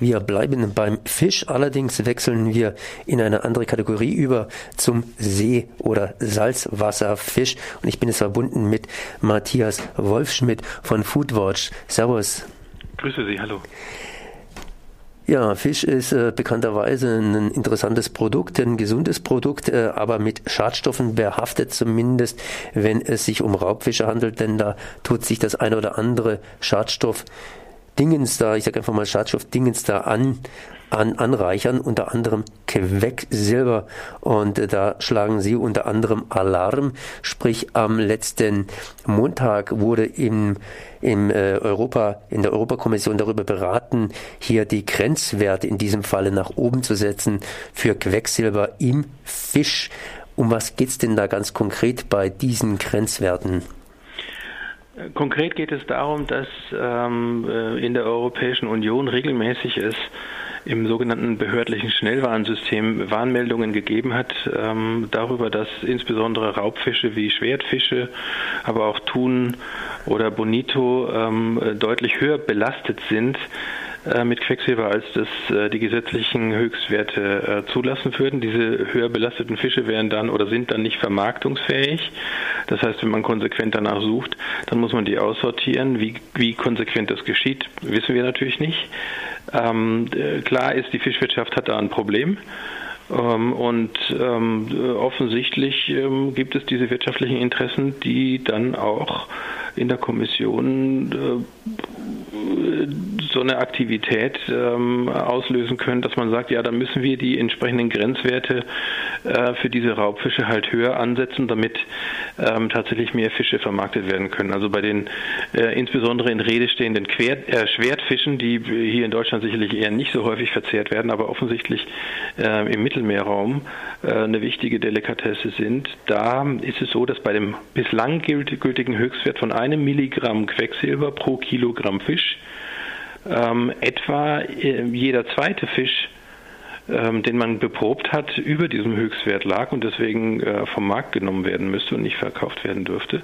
Wir bleiben beim Fisch, allerdings wechseln wir in eine andere Kategorie über zum See- oder Salzwasserfisch. Und ich bin jetzt verbunden mit Matthias Wolfschmidt von Foodwatch. Servus. Grüße Sie, hallo. Ja, Fisch ist äh, bekannterweise ein interessantes Produkt, ein gesundes Produkt, äh, aber mit Schadstoffen behaftet zumindest, wenn es sich um Raubfische handelt, denn da tut sich das eine oder andere Schadstoff Dingens da, ich sage einfach mal Schadstoff Dingens da an, an, anreichern, unter anderem Quecksilber. Und äh, da schlagen sie unter anderem Alarm. Sprich, am letzten Montag wurde im, im äh, Europa, in der Europakommission darüber beraten, hier die Grenzwerte in diesem Falle nach oben zu setzen für Quecksilber im Fisch. Um was geht's denn da ganz konkret bei diesen Grenzwerten? Konkret geht es darum, dass ähm, äh, in der Europäischen Union regelmäßig es im sogenannten behördlichen Schnellwarnsystem Warnmeldungen gegeben hat ähm, darüber, dass insbesondere Raubfische wie Schwertfische, aber auch Thun oder Bonito ähm, deutlich höher belastet sind äh, mit Quecksilber, als das äh, die gesetzlichen Höchstwerte äh, zulassen würden. Diese höher belasteten Fische wären dann oder sind dann nicht vermarktungsfähig. Das heißt, wenn man konsequent danach sucht, dann muss man die aussortieren. Wie, wie konsequent das geschieht, wissen wir natürlich nicht. Ähm, klar ist, die Fischwirtschaft hat da ein Problem. Ähm, und ähm, offensichtlich ähm, gibt es diese wirtschaftlichen Interessen, die dann auch in der Kommission äh, so eine Aktivität ähm, auslösen können, dass man sagt, ja, dann müssen wir die entsprechenden Grenzwerte äh, für diese Raubfische halt höher ansetzen, damit ähm, tatsächlich mehr Fische vermarktet werden können. Also bei den äh, insbesondere in Rede stehenden Quer äh, Schwertfischen, die hier in Deutschland sicherlich eher nicht so häufig verzehrt werden, aber offensichtlich äh, im Mittelmeerraum äh, eine wichtige Delikatesse sind, da ist es so, dass bei dem bislang gültigen Höchstwert von einem Milligramm Quecksilber pro Kilogramm Fisch ähm, etwa äh, jeder zweite Fisch, ähm, den man beprobt hat, über diesem Höchstwert lag und deswegen äh, vom Markt genommen werden müsste und nicht verkauft werden dürfte.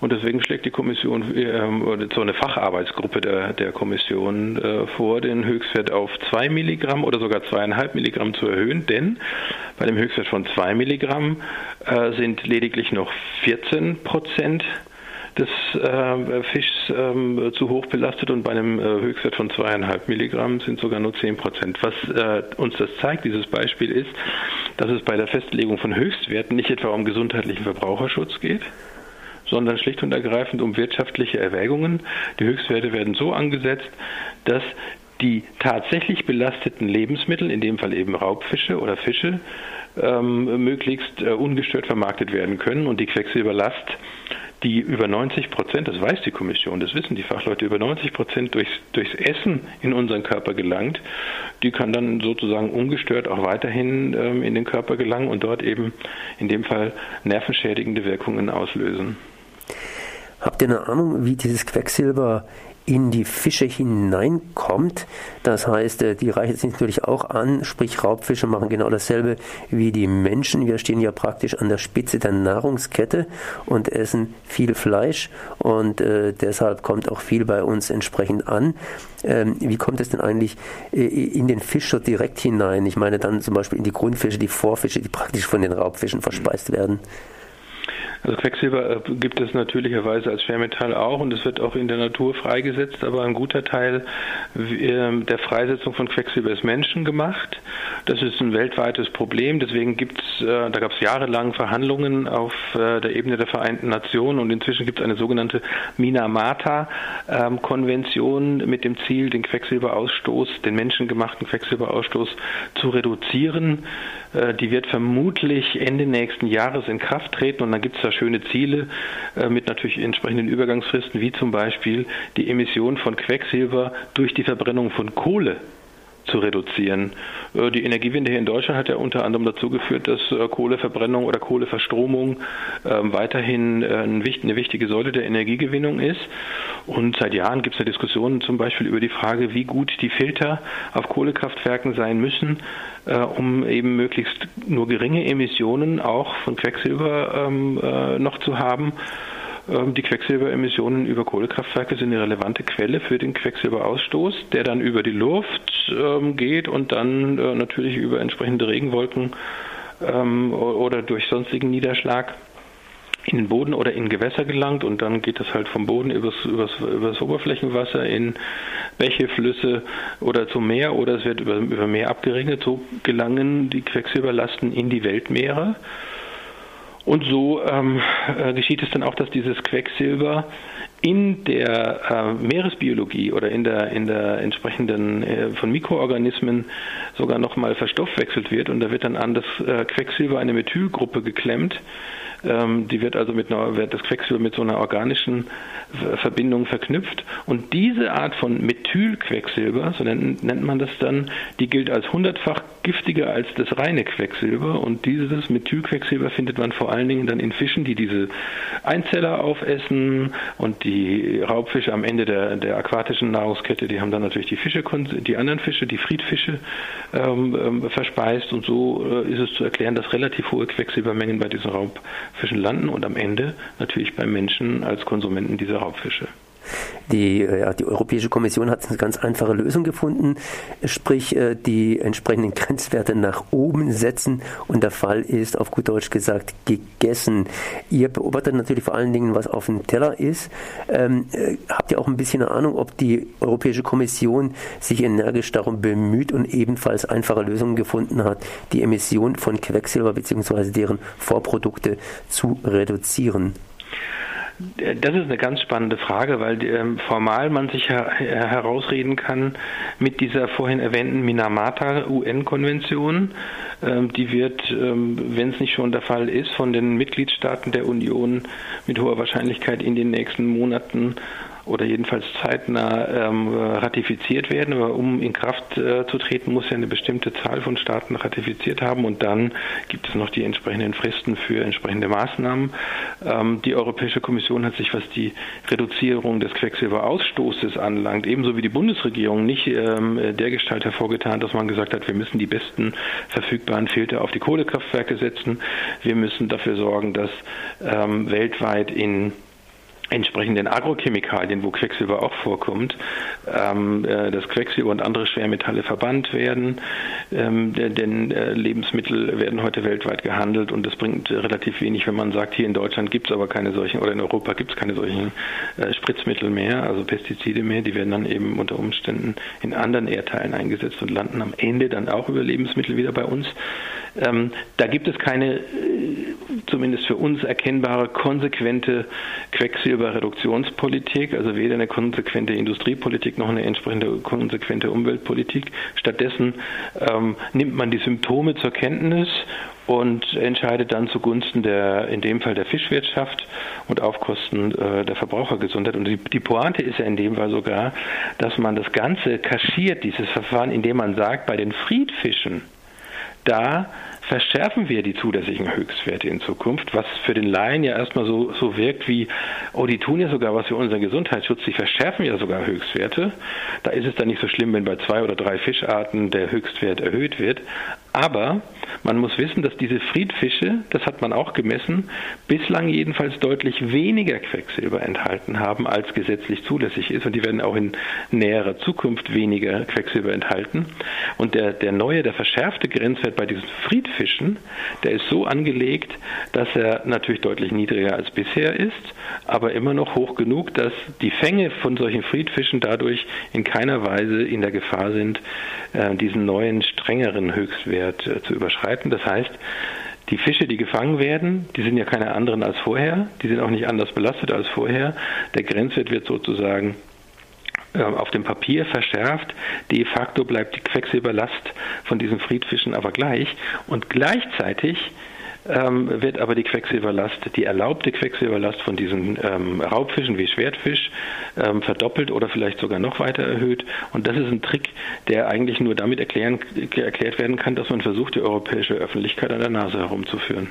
Und deswegen schlägt die Kommission äh, so eine Facharbeitsgruppe der, der Kommission äh, vor, den Höchstwert auf 2 Milligramm oder sogar 2,5 Milligramm zu erhöhen, denn bei dem Höchstwert von 2 Milligramm äh, sind lediglich noch 14 Prozent des äh, Fischs ähm, zu hoch belastet und bei einem äh, Höchstwert von zweieinhalb Milligramm sind sogar nur zehn Prozent. Was äh, uns das zeigt, dieses Beispiel ist, dass es bei der Festlegung von Höchstwerten nicht etwa um gesundheitlichen Verbraucherschutz geht, sondern schlicht und ergreifend um wirtschaftliche Erwägungen. Die Höchstwerte werden so angesetzt, dass die tatsächlich belasteten Lebensmittel, in dem Fall eben Raubfische oder Fische, ähm, möglichst äh, ungestört vermarktet werden können und die Quecksilberlast die über 90 Prozent, das weiß die Kommission, das wissen die Fachleute, über 90 Prozent durchs, durchs Essen in unseren Körper gelangt, die kann dann sozusagen ungestört auch weiterhin ähm, in den Körper gelangen und dort eben in dem Fall nervenschädigende Wirkungen auslösen. Habt ihr eine Ahnung, wie dieses Quecksilber in die Fische hineinkommt. Das heißt, äh, die reichen sich natürlich auch an, sprich Raubfische machen genau dasselbe wie die Menschen. Wir stehen ja praktisch an der Spitze der Nahrungskette und essen viel Fleisch und äh, deshalb kommt auch viel bei uns entsprechend an. Ähm, wie kommt es denn eigentlich äh, in den Fisch so direkt hinein? Ich meine dann zum Beispiel in die Grundfische, die Vorfische, die praktisch von den Raubfischen verspeist werden. Also Quecksilber äh, gibt es natürlicherweise als Schwermetall auch und es wird auch in der Natur freigesetzt, aber ein guter Teil ähm, der Freisetzung von Quecksilber ist menschengemacht. Das ist ein weltweites Problem, deswegen gibt es, äh, da gab es jahrelang Verhandlungen auf äh, der Ebene der Vereinten Nationen und inzwischen gibt es eine sogenannte Minamata-Konvention mit dem Ziel, den Quecksilberausstoß, den menschengemachten Quecksilberausstoß zu reduzieren. Die wird vermutlich Ende nächsten Jahres in Kraft treten und dann gibt es da schöne Ziele äh, mit natürlich entsprechenden Übergangsfristen, wie zum Beispiel die Emission von Quecksilber durch die Verbrennung von Kohle zu reduzieren. Äh, die Energiewende hier in Deutschland hat ja unter anderem dazu geführt, dass äh, Kohleverbrennung oder Kohleverstromung ähm, weiterhin eine wichtige Säule der Energiegewinnung ist. Und seit Jahren gibt es eine Diskussion zum Beispiel über die Frage, wie gut die Filter auf Kohlekraftwerken sein müssen, um eben möglichst nur geringe Emissionen auch von Quecksilber ähm, noch zu haben. Ähm, die Quecksilberemissionen über Kohlekraftwerke sind eine relevante Quelle für den Quecksilberausstoß, der dann über die Luft ähm, geht und dann äh, natürlich über entsprechende Regenwolken ähm, oder durch sonstigen Niederschlag in den Boden oder in Gewässer gelangt und dann geht das halt vom Boden übers, übers, übers Oberflächenwasser in Bäche, Flüsse oder zum Meer oder es wird über, über Meer abgeregnet. So gelangen die Quecksilberlasten in die Weltmeere. Und so ähm, äh, geschieht es dann auch, dass dieses Quecksilber in der äh, Meeresbiologie oder in der, in der entsprechenden äh, von Mikroorganismen sogar nochmal verstoffwechselt wird und da wird dann an das äh, Quecksilber eine Methylgruppe geklemmt, ähm, die wird also mit einer, wird das Quecksilber mit so einer organischen Verbindung verknüpft. Und diese Art von Methylquecksilber, so nennt, nennt man das dann, die gilt als hundertfach giftiger als das reine Quecksilber. Und dieses Methylquecksilber findet man vor allen Dingen dann in Fischen, die diese Einzeller aufessen und die Raubfische am Ende der, der aquatischen Nahrungskette, die haben dann natürlich die Fische, die anderen Fische, die Friedfische ähm, ähm, verspeist. Und so äh, ist es zu erklären, dass relativ hohe Quecksilbermengen bei diesen Raubfischen landen und am Ende natürlich beim Menschen als Konsumenten dieser Raubfische. Die, äh, ja, die Europäische Kommission hat eine ganz einfache Lösung gefunden, sprich äh, die entsprechenden Grenzwerte nach oben setzen und der Fall ist, auf gut Deutsch gesagt, gegessen. Ihr beobachtet natürlich vor allen Dingen, was auf dem Teller ist. Ähm, äh, habt ihr auch ein bisschen eine Ahnung, ob die Europäische Kommission sich energisch darum bemüht und ebenfalls einfache Lösungen gefunden hat, die Emission von Quecksilber bzw. deren Vorprodukte zu reduzieren? Das ist eine ganz spannende Frage, weil ähm, formal man sich her herausreden kann mit dieser vorhin erwähnten Minamata UN-Konvention. Ähm, die wird, ähm, wenn es nicht schon der Fall ist, von den Mitgliedstaaten der Union mit hoher Wahrscheinlichkeit in den nächsten Monaten oder jedenfalls zeitnah ähm, ratifiziert werden. Aber um in Kraft äh, zu treten, muss ja eine bestimmte Zahl von Staaten ratifiziert haben und dann gibt es noch die entsprechenden Fristen für entsprechende Maßnahmen. Ähm, die Europäische Kommission hat sich, was die Reduzierung des Quecksilberausstoßes anlangt, ebenso wie die Bundesregierung nicht ähm, dergestalt hervorgetan, dass man gesagt hat, wir müssen die besten verfügbaren Filter auf die Kohlekraftwerke setzen. Wir müssen dafür sorgen, dass ähm, weltweit in entsprechenden Agrochemikalien, wo Quecksilber auch vorkommt, ähm, äh, dass Quecksilber und andere Schwermetalle verbannt werden. Ähm, denn äh, Lebensmittel werden heute weltweit gehandelt und das bringt relativ wenig, wenn man sagt, hier in Deutschland gibt es aber keine solchen oder in Europa gibt es keine solchen äh, Spritzmittel mehr, also Pestizide mehr. Die werden dann eben unter Umständen in anderen Erdteilen eingesetzt und landen am Ende dann auch über Lebensmittel wieder bei uns. Ähm, da gibt es keine, äh, zumindest für uns erkennbare, konsequente Quecksilberreduktionspolitik, also weder eine konsequente Industriepolitik noch eine entsprechende konsequente Umweltpolitik. Stattdessen ähm, nimmt man die Symptome zur Kenntnis und entscheidet dann zugunsten der, in dem Fall der Fischwirtschaft und auf Kosten äh, der Verbrauchergesundheit. Und die, die Pointe ist ja in dem Fall sogar, dass man das Ganze kaschiert, dieses Verfahren, indem man sagt, bei den Friedfischen, da verschärfen wir die zulässigen Höchstwerte in Zukunft, was für den Laien ja erstmal so, so wirkt wie, oh, die tun ja sogar was für unseren Gesundheitsschutz, die verschärfen ja sogar Höchstwerte. Da ist es dann nicht so schlimm, wenn bei zwei oder drei Fischarten der Höchstwert erhöht wird. Aber man muss wissen, dass diese Friedfische, das hat man auch gemessen, bislang jedenfalls deutlich weniger Quecksilber enthalten haben, als gesetzlich zulässig ist. Und die werden auch in näherer Zukunft weniger Quecksilber enthalten. Und der, der neue, der verschärfte Grenzwert bei diesen Friedfischen, der ist so angelegt, dass er natürlich deutlich niedriger als bisher ist, aber immer noch hoch genug, dass die Fänge von solchen Friedfischen dadurch in keiner Weise in der Gefahr sind, äh, diesen neuen, strengeren Höchstwert äh, zu überschreiten. Das heißt, die Fische, die gefangen werden, die sind ja keine anderen als vorher, die sind auch nicht anders belastet als vorher. Der Grenzwert wird sozusagen äh, auf dem Papier verschärft. De facto bleibt die Quecksilberlast von diesen Friedfischen aber gleich. Und gleichzeitig ähm, wird aber die Quecksilberlast, die erlaubte Quecksilberlast von diesen ähm, Raubfischen wie Schwertfisch ähm, verdoppelt oder vielleicht sogar noch weiter erhöht. Und das ist ein Trick, der eigentlich nur damit erklären, erklärt werden kann, dass man versucht, die europäische Öffentlichkeit an der Nase herumzuführen.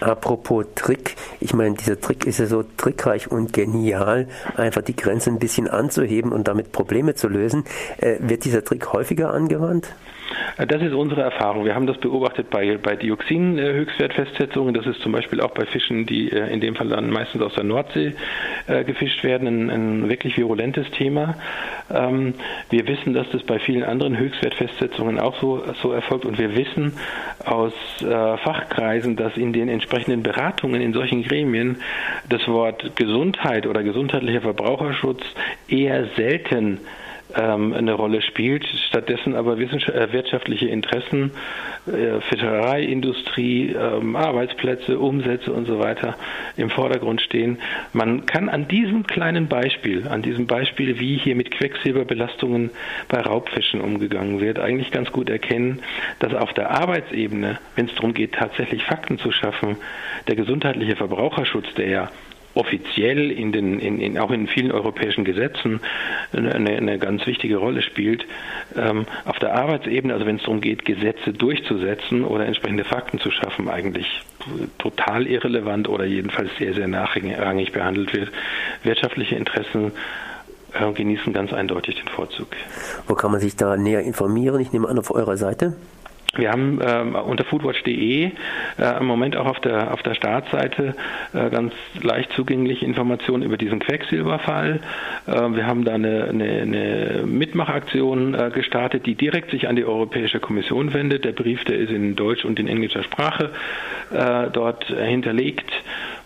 Apropos Trick, ich meine, dieser Trick ist ja so trickreich und genial, einfach die Grenze ein bisschen anzuheben und damit Probleme zu lösen. Äh, wird dieser Trick häufiger angewandt? Das ist unsere Erfahrung. Wir haben das beobachtet bei, bei Dioxin-Höchstwertfestsetzungen. Das ist zum Beispiel auch bei Fischen, die äh, in dem Fall dann meistens aus der Nordsee äh, gefischt werden, ein, ein, wirklich virulentes Thema. Ähm, wir wissen, dass das bei vielen anderen Höchstwertfestsetzungen auch so, so erfolgt und wir wissen aus äh, Fachkreisen, dass in den entsprechenden Beratungen in solchen Gremien das Wort Gesundheit oder gesundheitlicher Verbraucherschutz eher selten ähm, eine Rolle spielt, stattdessen aber äh, wirtschaftliche Interessen, äh, Fischereiindustrie, ähm, Arbeitsplätze, Umsätze und so weiter im Vordergrund stehen. Man kann an diesem kleinen Beispiel, an diesem Beispiel, wie hier mit Quecksilberbelastungen bei Raubfischen umgegangen wird, eigentlich ganz gut erkennen, dass auf der Arbeitsebene, wenn es darum geht, tatsächlich Fakten zu schaffen, der gesundheitliche Verbraucherschutz, der ja offiziell in den, in, in, auch in vielen europäischen Gesetzen eine, eine ganz wichtige Rolle spielt. Ähm, auf der Arbeitsebene, also wenn es darum geht, Gesetze durchzusetzen oder entsprechende Fakten zu schaffen, eigentlich total irrelevant oder jedenfalls sehr, sehr nachrangig behandelt wird. Wirtschaftliche Interessen äh, genießen ganz eindeutig den Vorzug. Wo kann man sich da näher informieren? Ich nehme an, auf eurer Seite. Wir haben ähm, unter foodwatch.de äh, im Moment auch auf der, auf der Startseite äh, ganz leicht zugängliche Informationen über diesen Quecksilberfall. Äh, wir haben da eine, eine, eine Mitmachaktion äh, gestartet, die direkt sich an die Europäische Kommission wendet. Der Brief, der ist in Deutsch und in englischer Sprache äh, dort hinterlegt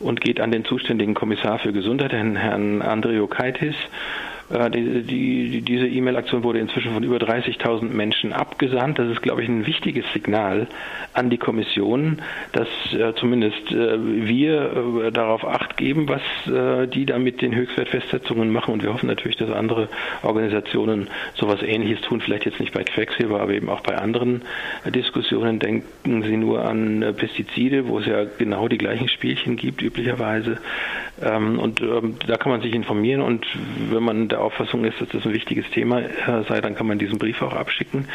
und geht an den zuständigen Kommissar für Gesundheit, Herrn, Herrn Andreo Kaitis. Äh, die, die, diese E-Mail-Aktion wurde inzwischen von über 30.000 Menschen abgesandt. Das ist, glaube ich, ein wichtiges Signal an die Kommission, dass äh, zumindest äh, wir äh, darauf acht geben, was äh, die da mit den Höchstwertfestsetzungen machen. Und wir hoffen natürlich, dass andere Organisationen sowas Ähnliches tun. Vielleicht jetzt nicht bei Quecksilber, aber eben auch bei anderen Diskussionen. Denken Sie nur an Pestizide, wo es ja genau die gleichen Spielchen gibt, üblicherweise. Ähm, und ähm, da kann man sich informieren. Und wenn man da der Auffassung ist, dass das ein wichtiges Thema äh, sei, dann kann man diesen Brief auch abschicken.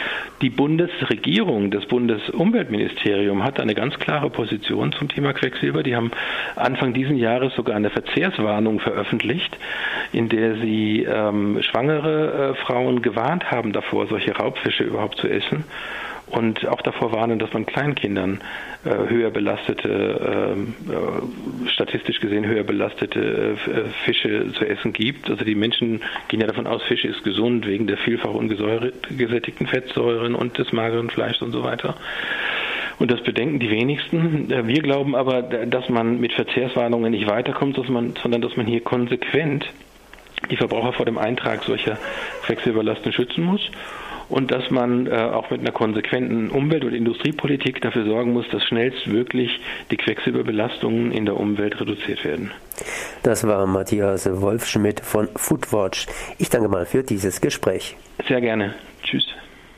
Die Bundesregierung, das Bundesumweltministerium hat eine ganz klare Position zum Thema Quecksilber. Die haben Anfang dieses Jahres sogar eine Verzehrswarnung veröffentlicht, in der sie ähm, schwangere äh, Frauen gewarnt haben davor, solche Raubfische überhaupt zu essen und auch davor warnen, dass man Kleinkindern äh, höher belastete, ähm, äh, statistisch gesehen höher belastete äh, Fische zu essen gibt. Also die Menschen gehen ja davon aus, Fisch ist gesund wegen der vielfach ungesättigten Fettsäuren und des mageren Fleischs und so weiter. Und das bedenken die wenigsten. Äh, wir glauben aber, dass man mit Verzehrswarnungen nicht weiterkommt, dass man, sondern dass man hier konsequent die Verbraucher vor dem Eintrag solcher Quecksilberlasten schützen muss und dass man äh, auch mit einer konsequenten Umwelt- und Industriepolitik dafür sorgen muss, dass schnellstmöglich die Quecksilberbelastungen in der Umwelt reduziert werden. Das war Matthias Wolfschmidt von Foodwatch. Ich danke mal für dieses Gespräch. Sehr gerne. Tschüss.